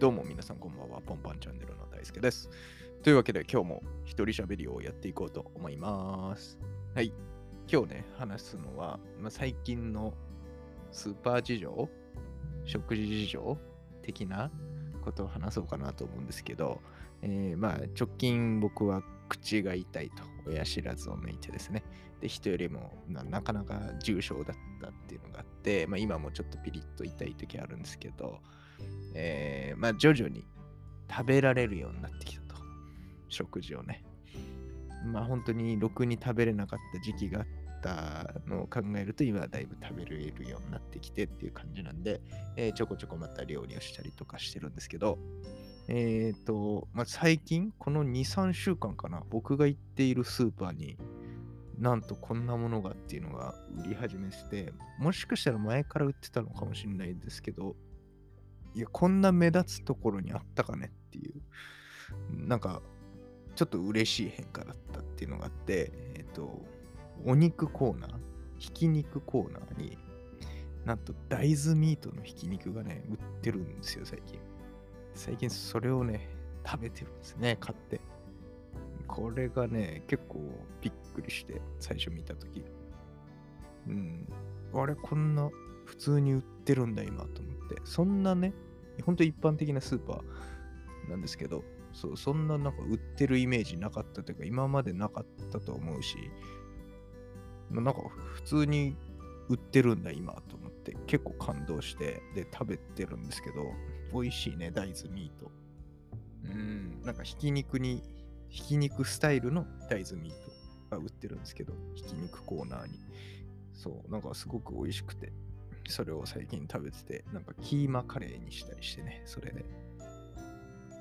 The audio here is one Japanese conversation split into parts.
どうも皆さんこんばんは、ポンパンチャンネルの大輔です。というわけで今日も一人喋りをやっていこうと思います。はい。今日ね、話すのは、まあ、最近のスーパー事情、食事事情的なことを話そうかなと思うんですけど、えーまあ直近僕は口が痛いと親知らずを抜いてですね、で人よりもなかなか重症だったっていうのがあって、まあ、今もちょっとピリッと痛い時あるんですけど、えまあ徐々に食べられるようになってきたと。食事をね。まあ本当にろくに食べれなかった時期があったのを考えると今はだいぶ食べれるようになってきてっていう感じなんで、えーちょこちょこまた料理をしたりとかしてるんですけど、えっ、と、まあ、最近この2、3週間かな、僕が行っているスーパーになんとこんなものがっていうのが売り始めてて、もしかしたら前から売ってたのかもしれないんですけど、いや、こんな目立つところにあったかねっていう、なんか、ちょっと嬉しい変化だったっていうのがあって、えっ、と、お肉コーナー、ひき肉コーナーに、なんと大豆ミートのひき肉がね、売ってるんですよ、最近。最近それをね、食べてるんですね、買って。これがね、結構びっくりして、最初見たとき。うん。あれ、こんな普通に売ってるんだ、今、と思。そんなね、本当一般的なスーパーなんですけど、そう、そんななんか売ってるイメージなかったというか、今までなかったと思うし、まなんか普通に売ってるんだ、今、と思って、結構感動して、で、食べてるんですけど、美味しいね、大豆ミート。うん、なんかひき肉に、ひき肉スタイルの大豆ミートが売ってるんですけど、ひき肉コーナーに。そう、なんかすごく美味しくて、それを最近食べてて、なんかキーマカレーにしたりしてね、それで。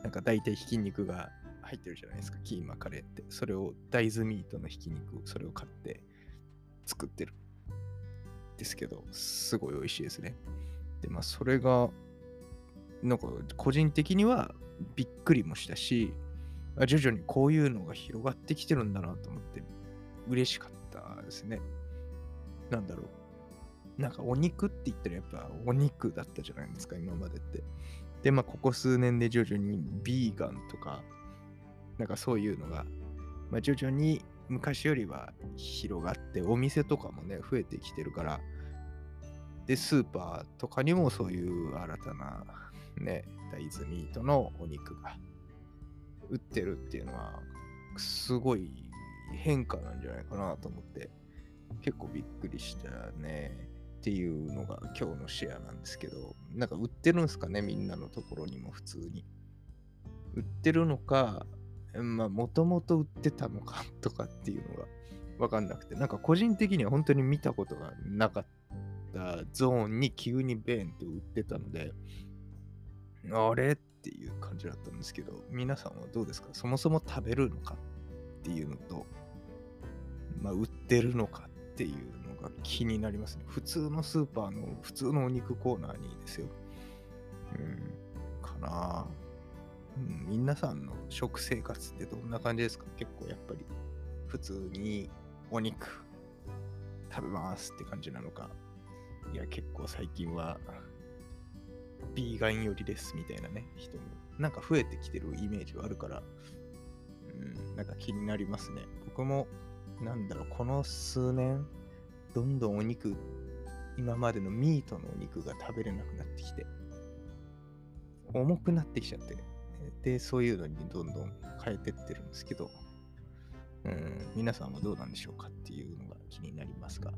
なんか大体ひき肉が入ってるじゃないですか、キーマカレーって。それを大豆ミートのひき肉、それを買って作ってる。ですけど、すごい美味しいですね。で、まあそれが、なんか個人的にはびっくりもしたし、徐々にこういうのが広がってきてるんだなと思って嬉しかったですね。なんだろう。なんかお肉って言ったらやっぱお肉だったじゃないですか、今までって。で、まあここ数年で徐々にビーガンとか、なんかそういうのが、まあ、徐々に昔よりは広がって、お店とかもね、増えてきてるから、で、スーパーとかにもそういう新たなね、大豆ミートのお肉が売ってるっていうのは、すごい変化なんじゃないかなと思って、結構びっくりしたね。っていうのが今日のシェアなんですけど、なんか売ってるんですかね、みんなのところにも普通に。売ってるのか、まあ、もともと売ってたのかとかっていうのがわかんなくて、なんか個人的には本当に見たことがなかったゾーンに急にベーンって売ってたので、あれっていう感じだったんですけど、皆さんはどうですか？そもそも食べるのかっていうのと、まあ、売ってるのかっていうのが気になりますね。普通のスーパーの普通のお肉コーナーにですよ。うん、かなうん、皆さんの食生活ってどんな感じですか？結構やっぱり普通にお肉食べますって感じなのか。いや、結構最近はビーガン寄りですみたいなね、人もなんか増えてきてるイメージはあるから、うん、なんか気になりますね。僕も、なんだろう、この数年、どんどんお肉、今までのミートのお肉が食べれなくなってきて、重くなってきちゃって、で、そういうのにどんどん変えてってるんですけど、うん、皆さんはどうなんでしょうかっていうのが気になりますが、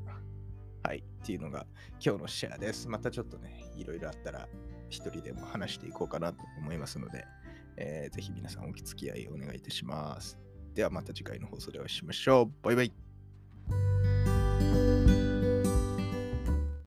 はい、っていうのが今日のシェアです。またちょっとね、いろいろあったら、一人でも話していこうかなと思いますので、えーぜひ皆さんお付き合いお願いいたします。ではまた次回の放送でお会いしましょう。バイバイ。